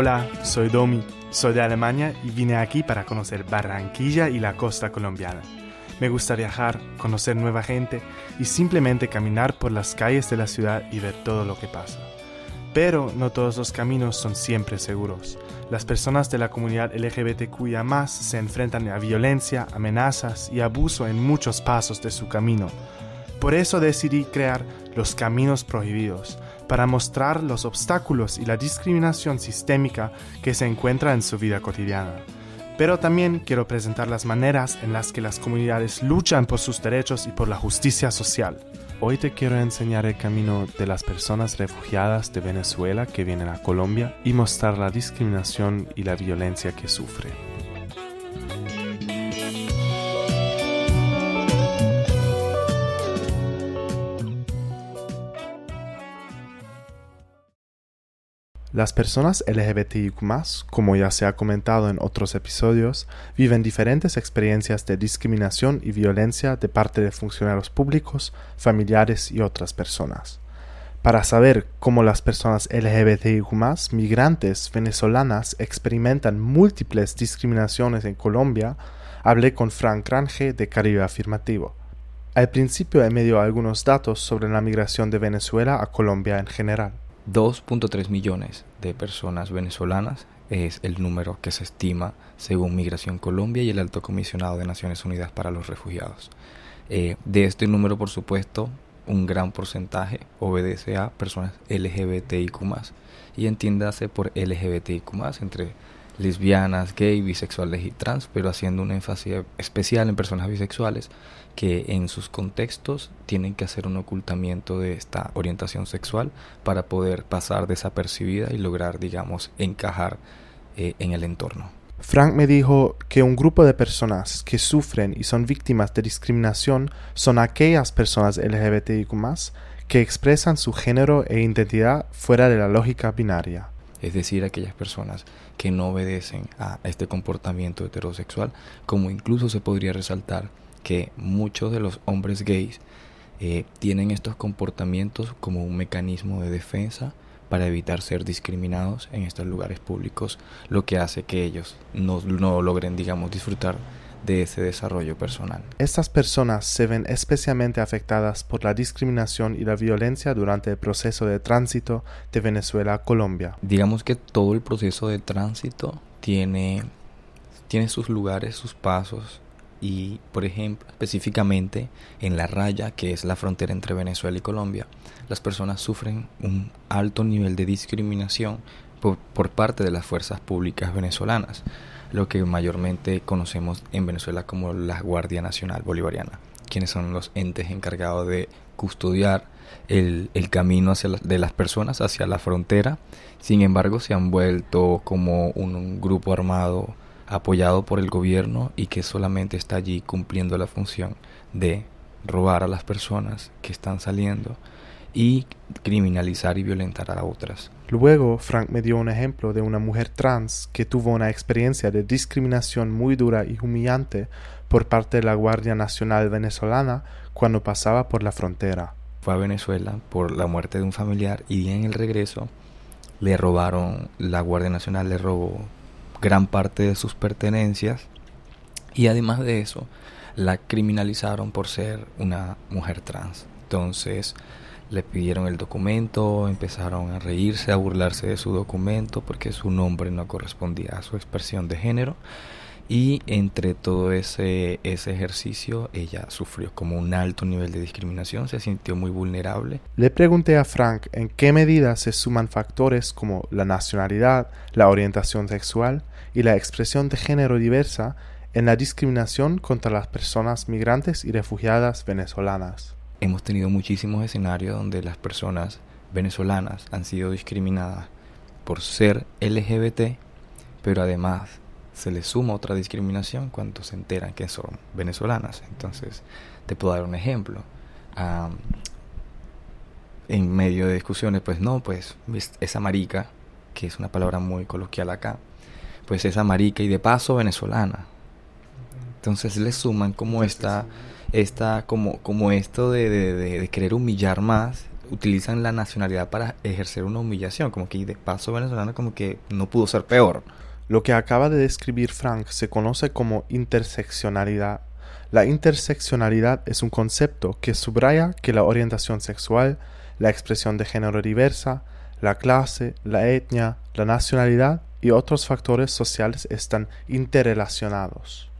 Hola, soy Domi, soy de Alemania y vine aquí para conocer Barranquilla y la costa colombiana. Me gusta viajar, conocer nueva gente y simplemente caminar por las calles de la ciudad y ver todo lo que pasa. Pero no todos los caminos son siempre seguros. Las personas de la comunidad LGBTQIA se enfrentan a violencia, amenazas y abuso en muchos pasos de su camino. Por eso decidí crear Los Caminos Prohibidos, para mostrar los obstáculos y la discriminación sistémica que se encuentra en su vida cotidiana. Pero también quiero presentar las maneras en las que las comunidades luchan por sus derechos y por la justicia social. Hoy te quiero enseñar el camino de las personas refugiadas de Venezuela que vienen a Colombia y mostrar la discriminación y la violencia que sufren. Las personas LGBTIQ, como ya se ha comentado en otros episodios, viven diferentes experiencias de discriminación y violencia de parte de funcionarios públicos, familiares y otras personas. Para saber cómo las personas LGBTIQ, migrantes venezolanas, experimentan múltiples discriminaciones en Colombia, hablé con Frank Range de Caribe Afirmativo. Al principio he dio algunos datos sobre la migración de Venezuela a Colombia en general. 2.3 millones de personas venezolanas es el número que se estima según Migración Colombia y el Alto Comisionado de Naciones Unidas para los Refugiados. Eh, de este número, por supuesto, un gran porcentaje obedece a personas LGBTIQ y entiéndase por LGBTIQ entre lesbianas, gay, bisexuales y trans, pero haciendo un énfasis especial en personas bisexuales que en sus contextos tienen que hacer un ocultamiento de esta orientación sexual para poder pasar desapercibida y lograr, digamos, encajar eh, en el entorno. Frank me dijo que un grupo de personas que sufren y son víctimas de discriminación son aquellas personas LGBTIQ que expresan su género e identidad fuera de la lógica binaria. Es decir, aquellas personas que no obedecen a este comportamiento heterosexual, como incluso se podría resaltar que muchos de los hombres gays eh, tienen estos comportamientos como un mecanismo de defensa para evitar ser discriminados en estos lugares públicos, lo que hace que ellos no, no logren, digamos, disfrutar de ese desarrollo personal. Estas personas se ven especialmente afectadas por la discriminación y la violencia durante el proceso de tránsito de Venezuela a Colombia. Digamos que todo el proceso de tránsito tiene, tiene sus lugares, sus pasos, y, por ejemplo, específicamente en la raya, que es la frontera entre Venezuela y Colombia, las personas sufren un alto nivel de discriminación por, por, parte de las fuerzas públicas venezolanas, lo que mayormente conocemos en Venezuela como la Guardia Nacional Bolivariana, quienes son los entes encargados de custodiar el, el camino hacia de las personas hacia la frontera. Sin embargo, se han vuelto como un grupo armado apoyado por el gobierno y que solamente está allí cumpliendo la función de robar a las personas que están saliendo y criminalizar y violentar a otras. Luego, Frank me dio un ejemplo de una mujer trans que tuvo una experiencia de discriminación muy dura y humillante por parte de la Guardia Nacional venezolana cuando pasaba por la frontera. Fue a Venezuela por la muerte de un familiar y en el regreso le robaron, la Guardia Nacional le robó gran parte de sus pertenencias y además de eso la criminalizaron por ser una mujer trans. Entonces le pidieron el documento, empezaron a reírse, a burlarse de su documento porque su nombre no correspondía a su expresión de género y entre todo ese, ese ejercicio ella sufrió como un alto nivel de discriminación, se sintió muy vulnerable. Le pregunté a Frank en qué medida se suman factores como la nacionalidad, la orientación sexual y la expresión de género diversa en la discriminación contra las personas migrantes y refugiadas venezolanas. Hemos tenido muchísimos escenarios donde las personas venezolanas han sido discriminadas por ser LGBT, pero además se les suma otra discriminación cuando se enteran que son venezolanas. Entonces, te puedo dar un ejemplo. en medio de discusiones, pues no, pues esa marica, que es una palabra muy coloquial acá, pues esa marica y de paso venezolana. Entonces le suman como esta, esta como, como esto de, de, de, querer humillar más utilizan la nacionalidad para ejercer una humillación, como que de paso venezolano como que no pudo ser peor. Lo que acaba de describir Frank se conoce como interseccionalidad. La interseccionalidad es un concepto que subraya que la orientación sexual, la expresión de género diversa, la clase, la etnia, la nacionalidad y otros factores sociales están interrelacionados.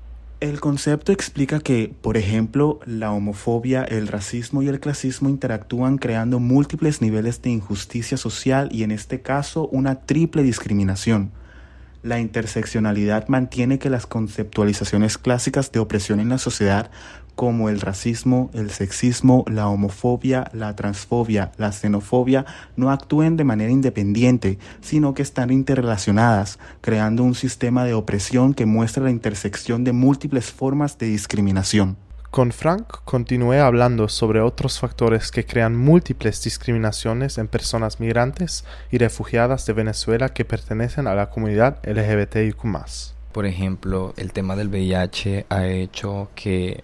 El concepto explica que, por ejemplo, la homofobia, el racismo y el clasismo interactúan creando múltiples niveles de injusticia social y en este caso una triple discriminación. La interseccionalidad mantiene que las conceptualizaciones clásicas de opresión en la sociedad como el racismo, el sexismo, la homofobia, la transfobia, la xenofobia no actúen de manera independiente, sino que están interrelacionadas, creando un sistema de opresión que muestra la intersección de múltiples formas de discriminación. Con Frank continué hablando sobre otros factores que crean múltiples discriminaciones en personas migrantes y refugiadas de Venezuela que pertenecen a la comunidad LGBTIQ. Por ejemplo, el tema del VIH ha hecho que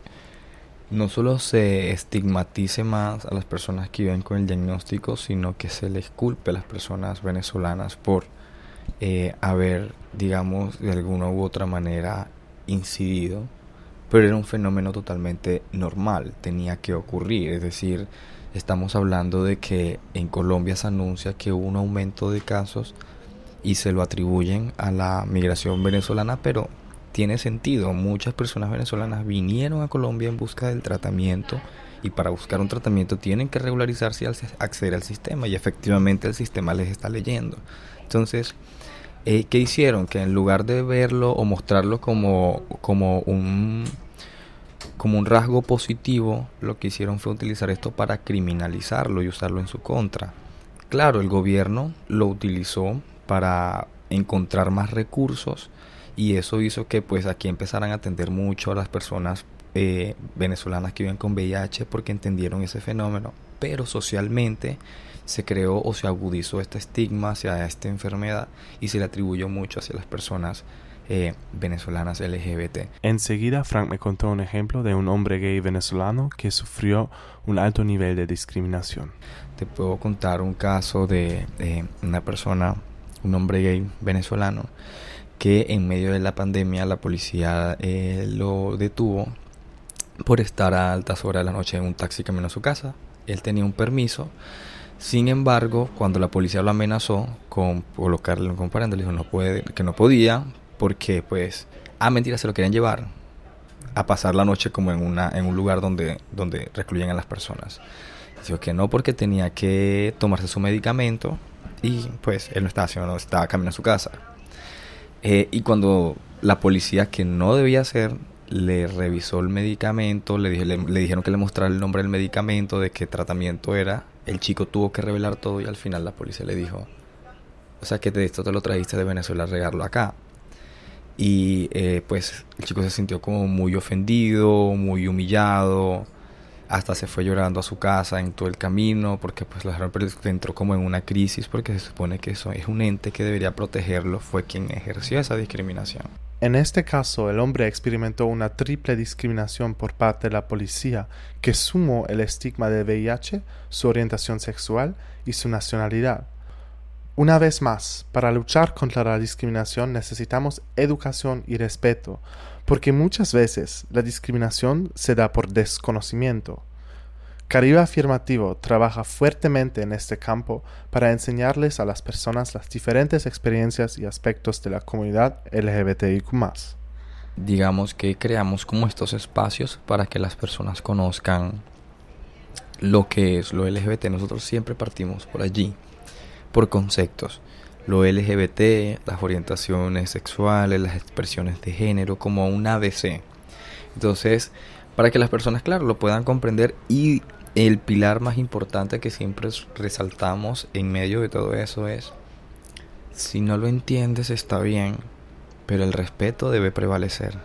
no solo se estigmatice más a las personas que viven con el diagnóstico, sino que se les culpe a las personas venezolanas por eh, haber, digamos, de alguna u otra manera incidido. Pero era un fenómeno totalmente normal, tenía que ocurrir. Es decir, estamos hablando de que en Colombia se anuncia que hubo un aumento de casos y se lo atribuyen a la migración venezolana, pero tiene sentido. Muchas personas venezolanas vinieron a Colombia en busca del tratamiento y para buscar un tratamiento tienen que regularizarse y acceder al sistema y efectivamente el sistema les está leyendo. Entonces, eh, ¿qué hicieron? Que en lugar de verlo o mostrarlo como, como un como un rasgo positivo, lo que hicieron fue utilizar esto para criminalizarlo y usarlo en su contra. Claro, el gobierno lo utilizó para encontrar más recursos y eso hizo que pues aquí empezaran a atender mucho a las personas eh, venezolanas que viven con VIH porque entendieron ese fenómeno, pero socialmente se creó o se agudizó este estigma hacia esta enfermedad y se le atribuyó mucho hacia las personas eh, venezolanas LGBT. Enseguida Frank me contó un ejemplo de un hombre gay venezolano que sufrió un alto nivel de discriminación. Te puedo contar un caso de una persona, un hombre gay venezolano, que en medio de la pandemia la policía eh, lo detuvo por estar a altas horas de la noche en un taxi camino a su casa. Él tenía un permiso. Sin embargo, cuando la policía lo amenazó con colocarle un comparendo, le dijo no puede, que no podía porque pues a ah, mentira se lo querían llevar a pasar la noche como en una en un lugar donde donde recluyen a las personas. Dijo que no porque tenía que tomarse su medicamento y pues él no estaba haciendo, estaba camino a su casa. Eh, y cuando la policía, que no debía hacer, le revisó el medicamento, le, le, dijeron que le mostrara el nombre del medicamento, de qué tratamiento era, el chico tuvo que revelar todo y al final la policía le dijo, o sea que de esto te lo trajiste de Venezuela a regarlo acá. Y eh, pues el chico se sintió como muy ofendido, muy humillado, hasta se fue llorando a su casa en todo el camino porque pues la entró como en una crisis porque se supone que eso es un ente que debería protegerlo fue quien ejerció esa discriminación. En este caso, el hombre experimentó una triple discriminación por parte de la policía que sumó el estigma de VIH, su orientación sexual y su nacionalidad. Una vez más, para luchar contra la discriminación necesitamos educación y respeto, porque muchas veces la discriminación se da por desconocimiento. Caribe Afirmativo trabaja fuertemente en este campo para enseñarles a las personas las diferentes experiencias y aspectos de la comunidad LGBTIQ. Digamos que creamos como estos espacios para que las personas conozcan lo que es lo LGBT. Nosotros siempre partimos por allí, por conceptos lo LGBT, las orientaciones sexuales, las expresiones de género, como un ABC. Entonces, para que las personas, claro, lo puedan comprender y el pilar más importante que siempre resaltamos en medio de todo eso es, si no lo entiendes está bien, pero el respeto debe prevalecer.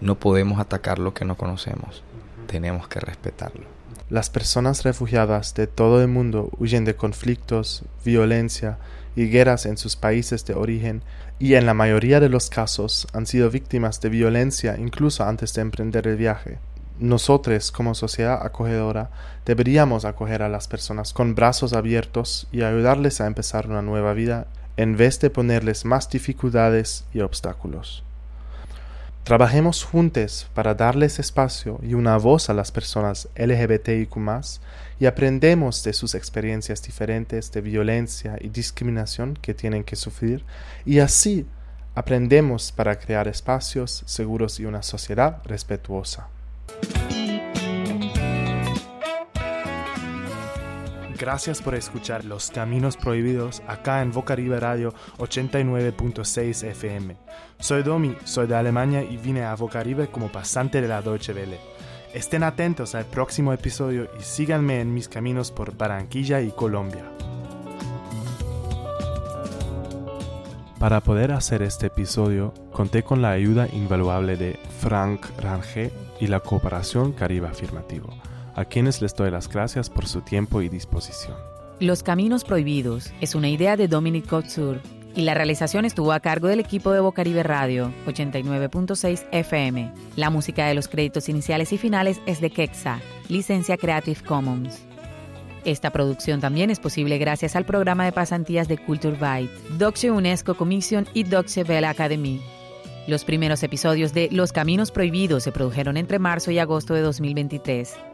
No podemos atacar lo que no conocemos, tenemos que respetarlo. Las personas refugiadas de todo el mundo huyen de conflictos, violencia, y guerras en sus países de origen y en la mayoría de los casos han sido víctimas de violencia incluso antes de emprender el viaje. nosotros como sociedad acogedora deberíamos acoger a las personas con brazos abiertos y ayudarles a empezar una nueva vida en vez de ponerles más dificultades y obstáculos. Trabajemos juntos para darles espacio y una voz a las personas LGBTIQ y aprendemos de sus experiencias diferentes de violencia y discriminación que tienen que sufrir y así aprendemos para crear espacios seguros y una sociedad respetuosa. Gracias por escuchar Los Caminos Prohibidos acá en Vocaribe Radio 89.6 FM. Soy Domi, soy de Alemania y vine a Vocaribe como pasante de la Deutsche Welle. Estén atentos al próximo episodio y síganme en mis caminos por Barranquilla y Colombia. Para poder hacer este episodio, conté con la ayuda invaluable de Frank Range y la cooperación Caribe Afirmativo a quienes les doy las gracias por su tiempo y disposición. Los Caminos Prohibidos es una idea de Dominic Couture y la realización estuvo a cargo del equipo de Bocaribe Radio 89.6 FM. La música de los créditos iniciales y finales es de Kexa, licencia Creative Commons. Esta producción también es posible gracias al programa de pasantías de Culture Byte, Deutsche UNESCO Commission y Deutsche Welle Academy. Los primeros episodios de Los Caminos Prohibidos se produjeron entre marzo y agosto de 2023.